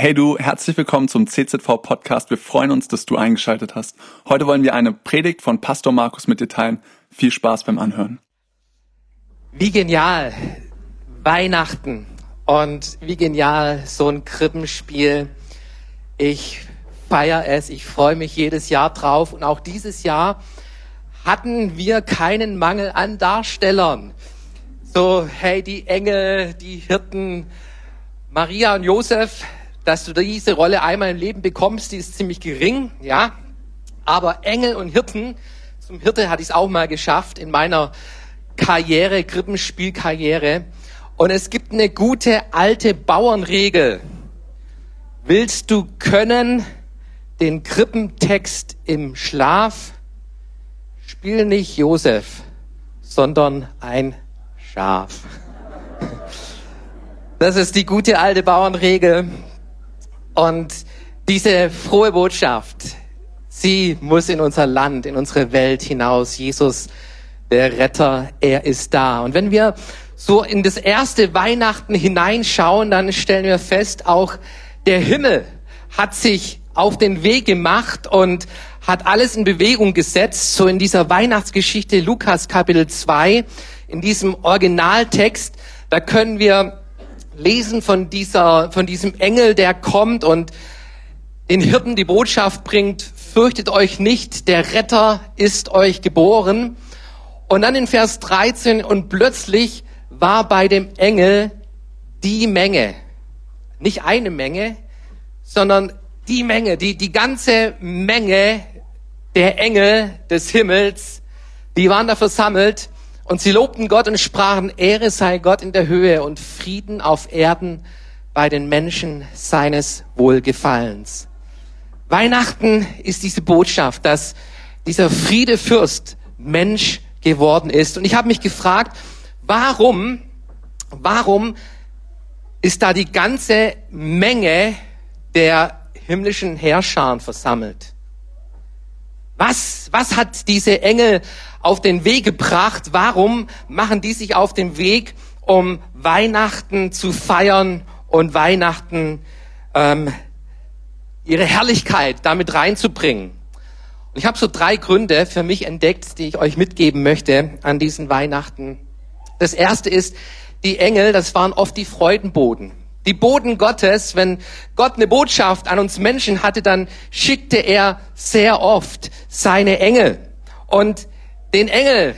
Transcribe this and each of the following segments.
Hey du, herzlich willkommen zum CZV Podcast. Wir freuen uns, dass du eingeschaltet hast. Heute wollen wir eine Predigt von Pastor Markus mit dir teilen. Viel Spaß beim Anhören. Wie genial Weihnachten und wie genial so ein Krippenspiel. Ich feiere es, ich freue mich jedes Jahr drauf und auch dieses Jahr hatten wir keinen Mangel an Darstellern. So, hey, die Engel, die Hirten, Maria und Josef, dass du diese Rolle einmal im Leben bekommst, die ist ziemlich gering, ja. Aber Engel und Hirten, zum Hirte hatte ich es auch mal geschafft in meiner Karriere, Krippenspielkarriere. Und es gibt eine gute alte Bauernregel. Willst du können den Krippentext im Schlaf? Spiel nicht Josef, sondern ein Schaf. Das ist die gute alte Bauernregel. Und diese frohe Botschaft, sie muss in unser Land, in unsere Welt hinaus. Jesus, der Retter, er ist da. Und wenn wir so in das erste Weihnachten hineinschauen, dann stellen wir fest, auch der Himmel hat sich auf den Weg gemacht und hat alles in Bewegung gesetzt, so in dieser Weihnachtsgeschichte Lukas Kapitel 2, in diesem Originaltext, da können wir lesen von dieser, von diesem Engel, der kommt und den Hirten die Botschaft bringt, fürchtet euch nicht, der Retter ist euch geboren. Und dann in Vers 13, und plötzlich war bei dem Engel die Menge, nicht eine Menge, sondern die Menge, die, die ganze Menge der Engel des Himmels, die waren da versammelt und sie lobten Gott und sprachen, Ehre sei Gott in der Höhe und Frieden auf Erden bei den Menschen seines Wohlgefallens. Weihnachten ist diese Botschaft, dass dieser Friedefürst Mensch geworden ist. Und ich habe mich gefragt, warum, warum ist da die ganze Menge der himmlischen Herrscher versammelt? Was, was hat diese Engel auf den Weg gebracht? Warum machen die sich auf den Weg, um Weihnachten zu feiern und Weihnachten ähm, ihre Herrlichkeit damit reinzubringen? Und ich habe so drei Gründe für mich entdeckt, die ich euch mitgeben möchte an diesen Weihnachten. Das erste ist, die Engel, das waren oft die Freudenboden. Die Boden Gottes, wenn Gott eine Botschaft an uns Menschen hatte, dann schickte er sehr oft seine Engel. Und den Engel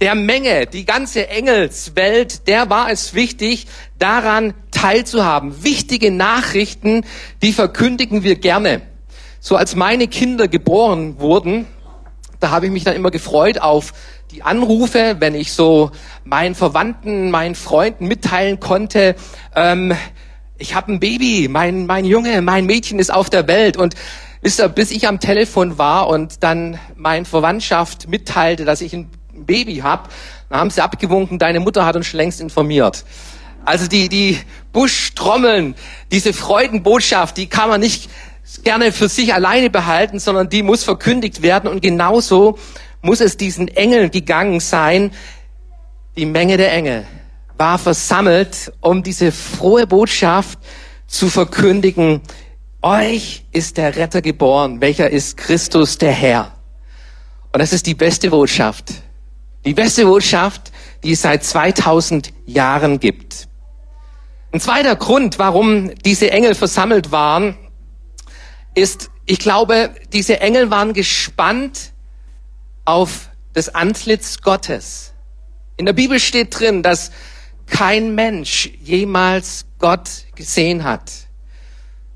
der Menge, die ganze Engelswelt, der war es wichtig, daran teilzuhaben. Wichtige Nachrichten, die verkündigen wir gerne. So als meine Kinder geboren wurden, da habe ich mich dann immer gefreut auf die Anrufe, wenn ich so meinen Verwandten, meinen Freunden mitteilen konnte, ähm, ich habe ein Baby, mein, mein Junge, mein Mädchen ist auf der Welt und Wisst ihr, bis ich am Telefon war und dann mein Verwandtschaft mitteilte, dass ich ein Baby habe, dann haben sie abgewunken, deine Mutter hat uns schon längst informiert. Also die, die Buschtrommeln, diese Freudenbotschaft, die kann man nicht gerne für sich alleine behalten, sondern die muss verkündigt werden und genauso muss es diesen Engeln gegangen sein. Die Menge der Engel war versammelt, um diese frohe Botschaft zu verkündigen, euch ist der Retter geboren, welcher ist Christus der Herr. Und das ist die beste Botschaft. Die beste Botschaft, die es seit 2000 Jahren gibt. Ein zweiter Grund, warum diese Engel versammelt waren, ist, ich glaube, diese Engel waren gespannt auf das Antlitz Gottes. In der Bibel steht drin, dass kein Mensch jemals Gott gesehen hat.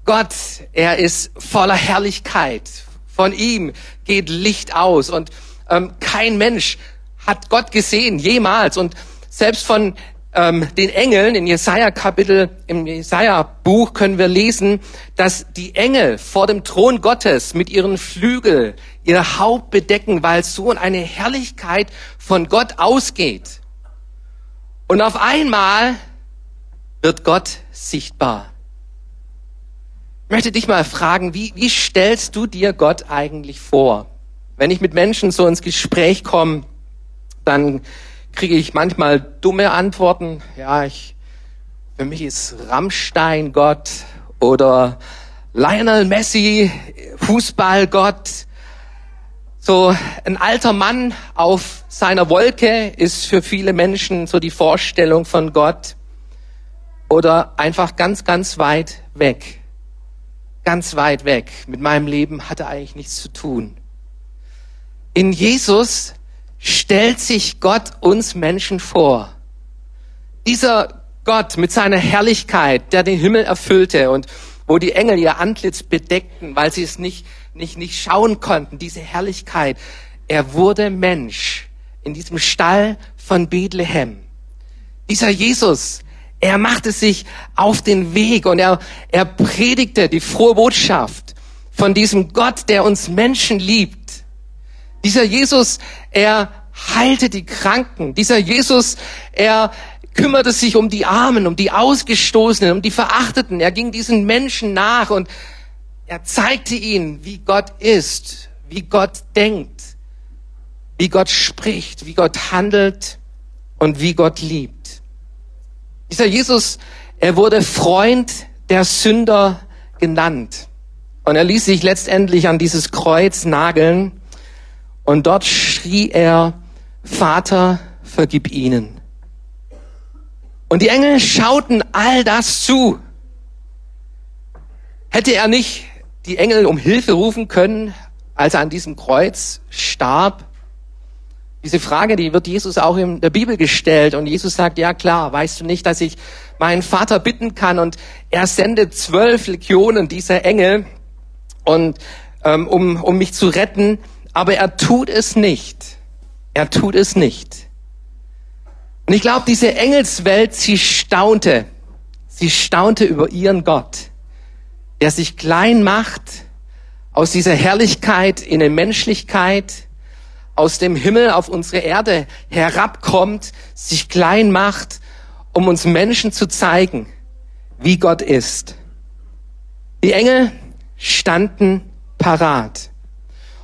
Gott, er ist voller Herrlichkeit. Von ihm geht Licht aus und ähm, kein Mensch hat Gott gesehen jemals und selbst von ähm, den Engeln in Jesaja Kapitel im Jesaja Buch können wir lesen, dass die Engel vor dem Thron Gottes mit ihren Flügel ihr Haupt bedecken, weil so eine Herrlichkeit von Gott ausgeht. Und auf einmal wird Gott sichtbar. Möchte dich mal fragen, wie, wie stellst du dir Gott eigentlich vor? Wenn ich mit Menschen so ins Gespräch komme, dann kriege ich manchmal dumme Antworten. Ja, ich, für mich ist Rammstein Gott oder Lionel Messi, Fußballgott. So ein alter Mann auf seiner Wolke ist für viele Menschen so die Vorstellung von Gott oder einfach ganz, ganz weit weg. Ganz weit weg. Mit meinem Leben hat er eigentlich nichts zu tun. In Jesus stellt sich Gott uns Menschen vor. Dieser Gott mit seiner Herrlichkeit, der den Himmel erfüllte und wo die Engel ihr Antlitz bedeckten, weil sie es nicht, nicht, nicht schauen konnten, diese Herrlichkeit. Er wurde Mensch in diesem Stall von Bethlehem. Dieser Jesus, er machte sich auf den Weg und er, er predigte die frohe Botschaft von diesem Gott, der uns Menschen liebt. Dieser Jesus, er heilte die Kranken. Dieser Jesus, er kümmerte sich um die Armen, um die Ausgestoßenen, um die Verachteten. Er ging diesen Menschen nach und er zeigte ihnen, wie Gott ist, wie Gott denkt, wie Gott spricht, wie Gott handelt und wie Gott liebt. Dieser Jesus, er wurde Freund der Sünder genannt. Und er ließ sich letztendlich an dieses Kreuz nageln. Und dort schrie er, Vater, vergib ihnen. Und die Engel schauten all das zu. Hätte er nicht die Engel um Hilfe rufen können, als er an diesem Kreuz starb? Diese Frage, die wird Jesus auch in der Bibel gestellt und Jesus sagt, ja klar, weißt du nicht, dass ich meinen Vater bitten kann und er sendet zwölf Legionen dieser Engel und ähm, um, um mich zu retten, aber er tut es nicht. Er tut es nicht. Und ich glaube, diese Engelswelt, sie staunte. Sie staunte über ihren Gott, der sich klein macht aus dieser Herrlichkeit in eine Menschlichkeit, aus dem Himmel auf unsere Erde herabkommt, sich klein macht, um uns Menschen zu zeigen, wie Gott ist. Die Engel standen parat.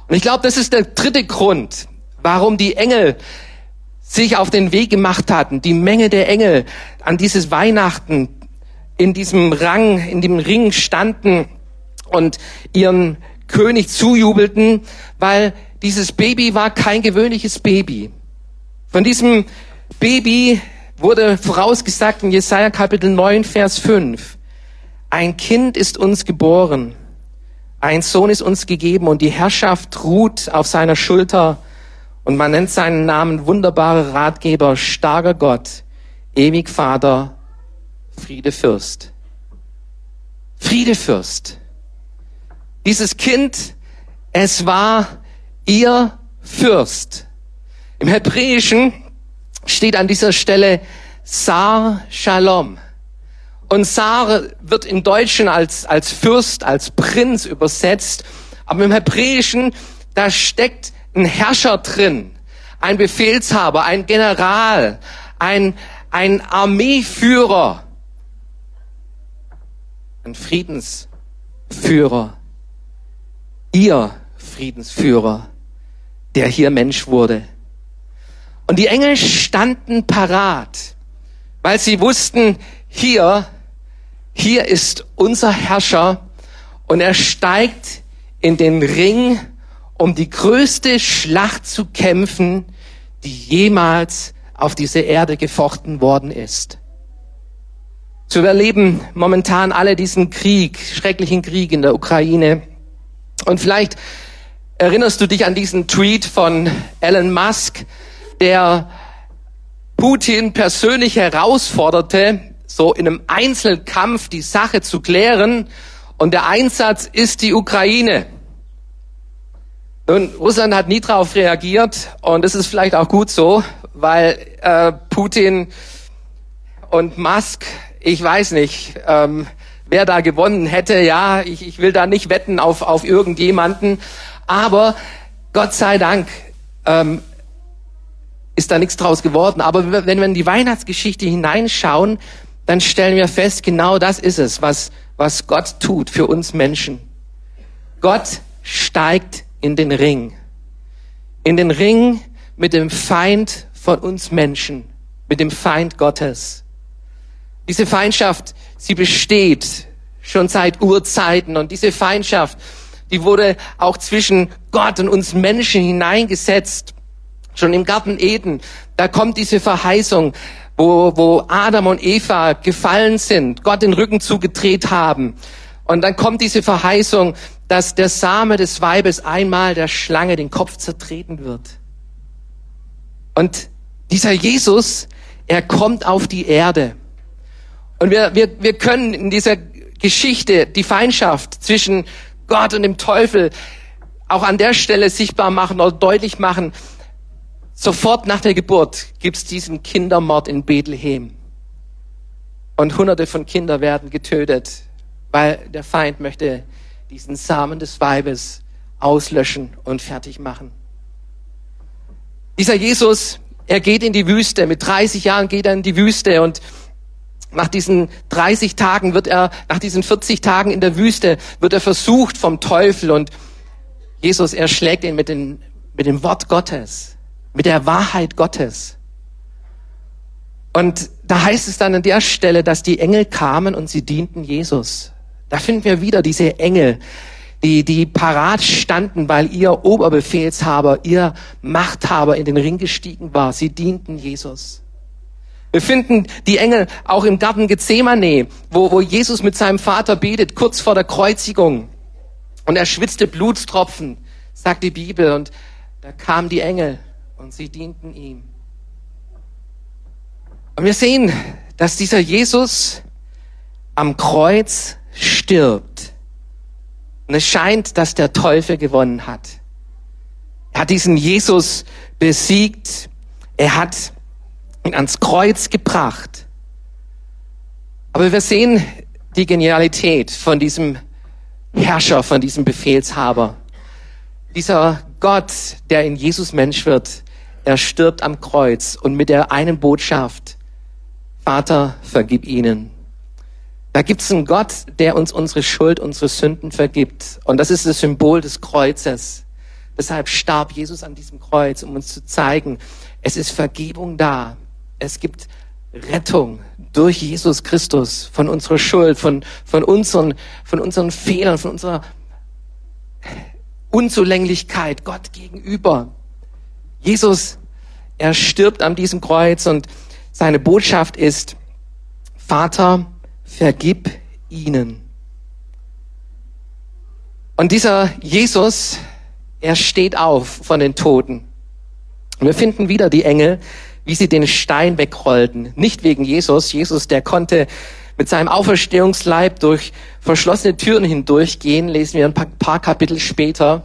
Und ich glaube, das ist der dritte Grund, warum die Engel sich auf den Weg gemacht hatten, die Menge der Engel an dieses Weihnachten in diesem Rang, in dem Ring standen und ihren König zujubelten, weil dieses Baby war kein gewöhnliches Baby. Von diesem Baby wurde vorausgesagt in Jesaja Kapitel 9, Vers 5. Ein Kind ist uns geboren. Ein Sohn ist uns gegeben und die Herrschaft ruht auf seiner Schulter und man nennt seinen Namen wunderbarer Ratgeber, starker Gott, ewig Vater, Friede Fürst. Friede Fürst. Dieses Kind, es war ihr Fürst. Im Hebräischen steht an dieser Stelle Sar Shalom. Und Sar wird im Deutschen als, als Fürst, als Prinz übersetzt. Aber im Hebräischen, da steckt ein Herrscher drin, ein Befehlshaber, ein General, ein, ein Armeeführer, ein Friedensführer. Ihr Friedensführer der hier Mensch wurde. Und die Engel standen parat, weil sie wussten, hier, hier ist unser Herrscher und er steigt in den Ring, um die größte Schlacht zu kämpfen, die jemals auf dieser Erde gefochten worden ist. So, wir erleben momentan alle diesen Krieg, schrecklichen Krieg in der Ukraine. Und vielleicht Erinnerst du dich an diesen Tweet von Elon Musk, der Putin persönlich herausforderte, so in einem Einzelkampf die Sache zu klären? Und der Einsatz ist die Ukraine. Nun, Russland hat nie darauf reagiert und das ist vielleicht auch gut so, weil äh, Putin und Musk, ich weiß nicht, ähm, wer da gewonnen hätte. Ja, ich, ich will da nicht wetten auf, auf irgendjemanden. Aber Gott sei Dank ähm, ist da nichts draus geworden. Aber wenn wir in die Weihnachtsgeschichte hineinschauen, dann stellen wir fest, genau das ist es, was, was Gott tut für uns Menschen. Gott steigt in den Ring. In den Ring mit dem Feind von uns Menschen, mit dem Feind Gottes. Diese Feindschaft, sie besteht schon seit Urzeiten. Und diese Feindschaft, die wurde auch zwischen Gott und uns Menschen hineingesetzt. Schon im Garten Eden, da kommt diese Verheißung, wo, wo Adam und Eva gefallen sind, Gott den Rücken zugedreht haben. Und dann kommt diese Verheißung, dass der Same des Weibes einmal der Schlange den Kopf zertreten wird. Und dieser Jesus, er kommt auf die Erde. Und wir, wir, wir können in dieser Geschichte die Feindschaft zwischen Gott und dem Teufel auch an der Stelle sichtbar machen oder deutlich machen. Sofort nach der Geburt gibt's diesen Kindermord in Bethlehem. Und hunderte von Kindern werden getötet, weil der Feind möchte diesen Samen des Weibes auslöschen und fertig machen. Dieser Jesus, er geht in die Wüste. Mit 30 Jahren geht er in die Wüste und nach diesen 30 Tagen wird er, nach diesen 40 Tagen in der Wüste, wird er versucht vom Teufel und Jesus erschlägt ihn mit, den, mit dem Wort Gottes, mit der Wahrheit Gottes. Und da heißt es dann an der Stelle, dass die Engel kamen und sie dienten Jesus. Da finden wir wieder diese Engel, die, die parat standen, weil ihr Oberbefehlshaber, ihr Machthaber in den Ring gestiegen war. Sie dienten Jesus. Wir finden die Engel auch im Garten Gethsemane, wo, wo Jesus mit seinem Vater betet, kurz vor der Kreuzigung. Und er schwitzte Blutstropfen, sagt die Bibel. Und da kamen die Engel und sie dienten ihm. Und wir sehen, dass dieser Jesus am Kreuz stirbt. Und es scheint, dass der Teufel gewonnen hat. Er hat diesen Jesus besiegt. Er hat ihn ans Kreuz gebracht. Aber wir sehen die Genialität von diesem Herrscher, von diesem Befehlshaber. Dieser Gott, der in Jesus Mensch wird, er stirbt am Kreuz und mit der einen Botschaft, Vater, vergib ihnen. Da gibt's einen Gott, der uns unsere Schuld, unsere Sünden vergibt. Und das ist das Symbol des Kreuzes. Deshalb starb Jesus an diesem Kreuz, um uns zu zeigen, es ist Vergebung da. Es gibt Rettung durch Jesus Christus von unserer Schuld, von, von, unseren, von unseren Fehlern, von unserer Unzulänglichkeit Gott gegenüber. Jesus, er stirbt an diesem Kreuz und seine Botschaft ist, Vater, vergib ihnen. Und dieser Jesus, er steht auf von den Toten. Wir finden wieder die Engel, wie sie den Stein wegrollten. Nicht wegen Jesus. Jesus, der konnte mit seinem Auferstehungsleib durch verschlossene Türen hindurchgehen, lesen wir ein paar Kapitel später.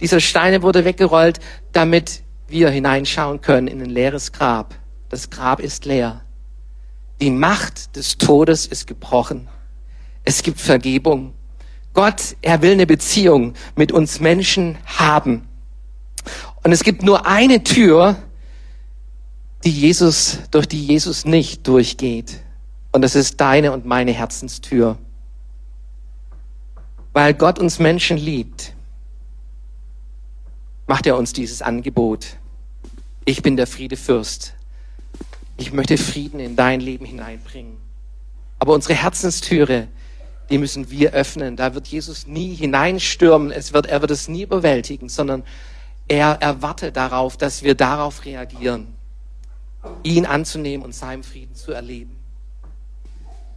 Dieser Stein wurde weggerollt, damit wir hineinschauen können in ein leeres Grab. Das Grab ist leer. Die Macht des Todes ist gebrochen. Es gibt Vergebung. Gott, er will eine Beziehung mit uns Menschen haben. Und es gibt nur eine Tür, die Jesus, durch die Jesus nicht durchgeht. Und das ist deine und meine Herzenstür. Weil Gott uns Menschen liebt, macht er uns dieses Angebot. Ich bin der Friedefürst. Ich möchte Frieden in dein Leben hineinbringen. Aber unsere Herzenstüre, die müssen wir öffnen. Da wird Jesus nie hineinstürmen. Es wird, er wird es nie überwältigen, sondern er erwartet darauf, dass wir darauf reagieren ihn anzunehmen und seinen Frieden zu erleben.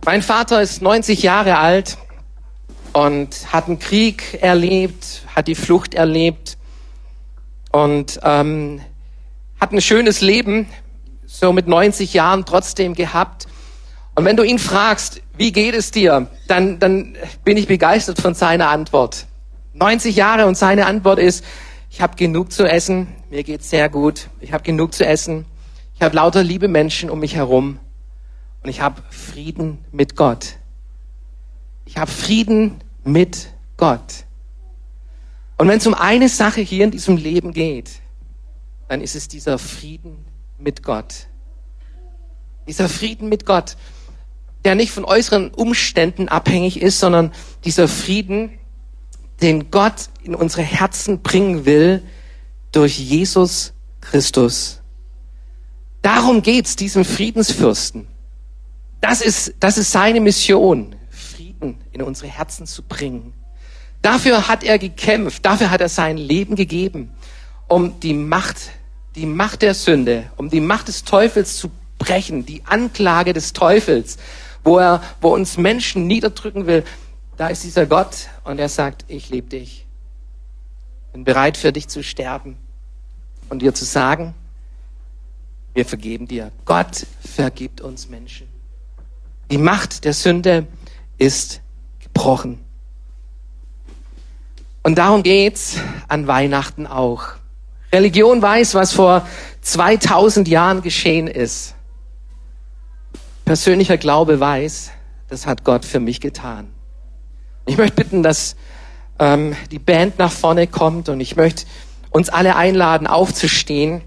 Mein Vater ist 90 Jahre alt und hat einen Krieg erlebt, hat die Flucht erlebt und ähm, hat ein schönes Leben, so mit 90 Jahren trotzdem gehabt. Und wenn du ihn fragst, wie geht es dir, dann, dann bin ich begeistert von seiner Antwort. 90 Jahre und seine Antwort ist, ich habe genug zu essen, mir geht's sehr gut, ich habe genug zu essen, ich habe lauter liebe Menschen um mich herum und ich habe Frieden mit Gott. Ich habe Frieden mit Gott. Und wenn es um eine Sache hier in diesem Leben geht, dann ist es dieser Frieden mit Gott. Dieser Frieden mit Gott, der nicht von äußeren Umständen abhängig ist, sondern dieser Frieden, den Gott in unsere Herzen bringen will durch Jesus Christus. Darum geht's diesem Friedensfürsten. Das ist, das ist seine Mission, Frieden Frieden in unsere Herzen zu bringen. Dafür hat er gekämpft, dafür hat er sein Leben gegeben, um die Macht, die Macht der Sünde, um die Macht des Teufels zu brechen, die Anklage des Teufels, wo er, wo uns Menschen niederdrücken will. Da ist dieser Gott und er sagt, ich liebe dich. Bin bereit für dich zu sterben und dir zu sagen, wir vergeben dir. Gott vergibt uns Menschen. Die Macht der Sünde ist gebrochen. Und darum geht's an Weihnachten auch. Religion weiß, was vor 2000 Jahren geschehen ist. Persönlicher Glaube weiß, das hat Gott für mich getan. Ich möchte bitten, dass ähm, die Band nach vorne kommt und ich möchte uns alle einladen, aufzustehen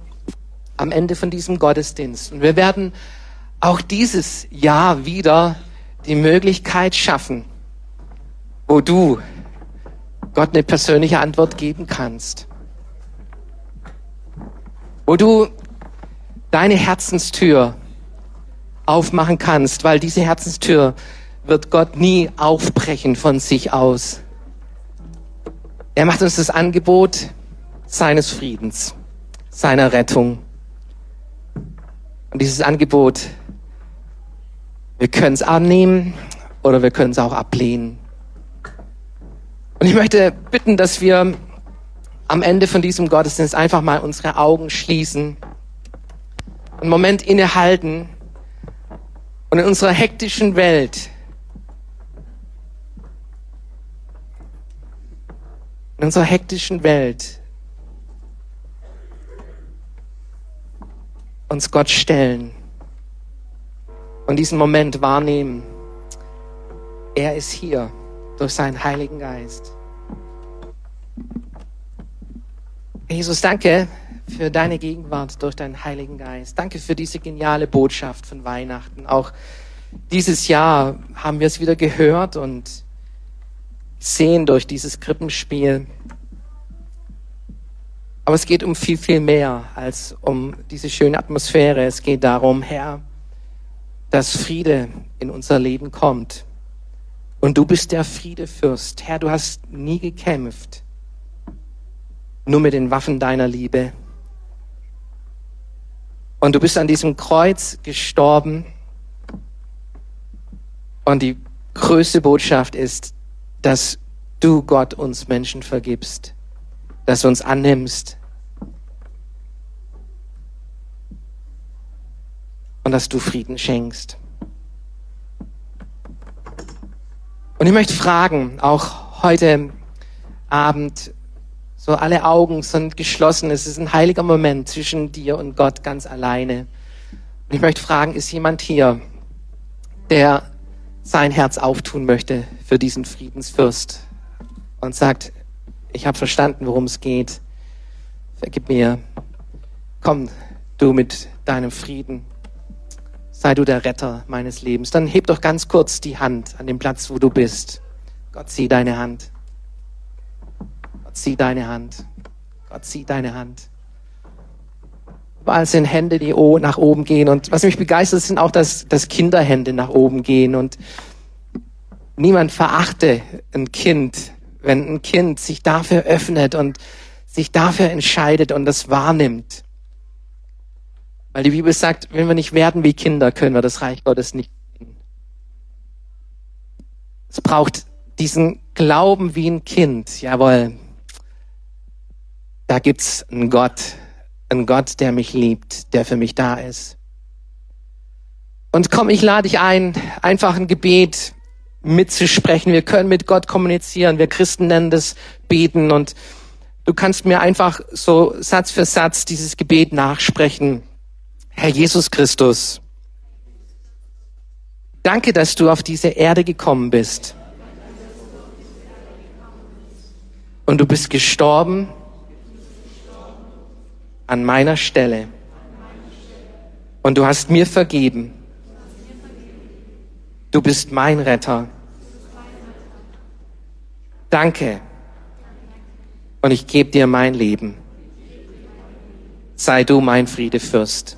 am Ende von diesem Gottesdienst. Und wir werden auch dieses Jahr wieder die Möglichkeit schaffen, wo du Gott eine persönliche Antwort geben kannst. Wo du deine Herzenstür aufmachen kannst, weil diese Herzenstür wird Gott nie aufbrechen von sich aus. Er macht uns das Angebot seines Friedens, seiner Rettung. Und dieses Angebot, wir können es annehmen oder wir können es auch ablehnen. Und ich möchte bitten, dass wir am Ende von diesem Gottesdienst einfach mal unsere Augen schließen, einen Moment innehalten und in unserer hektischen Welt, in unserer hektischen Welt uns Gott stellen und diesen Moment wahrnehmen. Er ist hier durch seinen Heiligen Geist. Jesus, danke für deine Gegenwart durch deinen Heiligen Geist. Danke für diese geniale Botschaft von Weihnachten. Auch dieses Jahr haben wir es wieder gehört und sehen durch dieses Krippenspiel. Aber es geht um viel, viel mehr als um diese schöne Atmosphäre. Es geht darum, Herr, dass Friede in unser Leben kommt. Und du bist der Friedefürst. Herr, du hast nie gekämpft, nur mit den Waffen deiner Liebe. Und du bist an diesem Kreuz gestorben. Und die größte Botschaft ist, dass du Gott uns Menschen vergibst, dass du uns annimmst, und dass du Frieden schenkst. Und ich möchte fragen, auch heute Abend, so alle Augen sind geschlossen, es ist ein heiliger Moment zwischen dir und Gott ganz alleine. Und ich möchte fragen, ist jemand hier, der sein Herz auftun möchte für diesen Friedensfürst und sagt, ich habe verstanden, worum es geht. Vergib mir. Komm du mit deinem Frieden sei du der Retter meines Lebens. Dann heb doch ganz kurz die Hand an dem Platz, wo du bist. Gott, sieh deine Hand. Gott, sieh deine Hand. Gott, sieh deine Hand. Überall sind Hände, die nach oben gehen. Und was mich begeistert, sind auch, dass, dass Kinderhände nach oben gehen. Und niemand verachte ein Kind, wenn ein Kind sich dafür öffnet und sich dafür entscheidet und das wahrnimmt. Weil die Bibel sagt, wenn wir nicht werden wie Kinder, können wir das Reich Gottes nicht. Es braucht diesen Glauben wie ein Kind. Jawohl. Da gibt's einen Gott, einen Gott, der mich liebt, der für mich da ist. Und komm, ich lade dich ein, einfach ein Gebet mitzusprechen. Wir können mit Gott kommunizieren. Wir Christen nennen das Beten und du kannst mir einfach so Satz für Satz dieses Gebet nachsprechen. Herr Jesus Christus, danke, dass du auf diese Erde gekommen bist. Und du bist gestorben an meiner Stelle. Und du hast mir vergeben. Du bist mein Retter. Danke. Und ich gebe dir mein Leben. Sei du mein Friedefürst.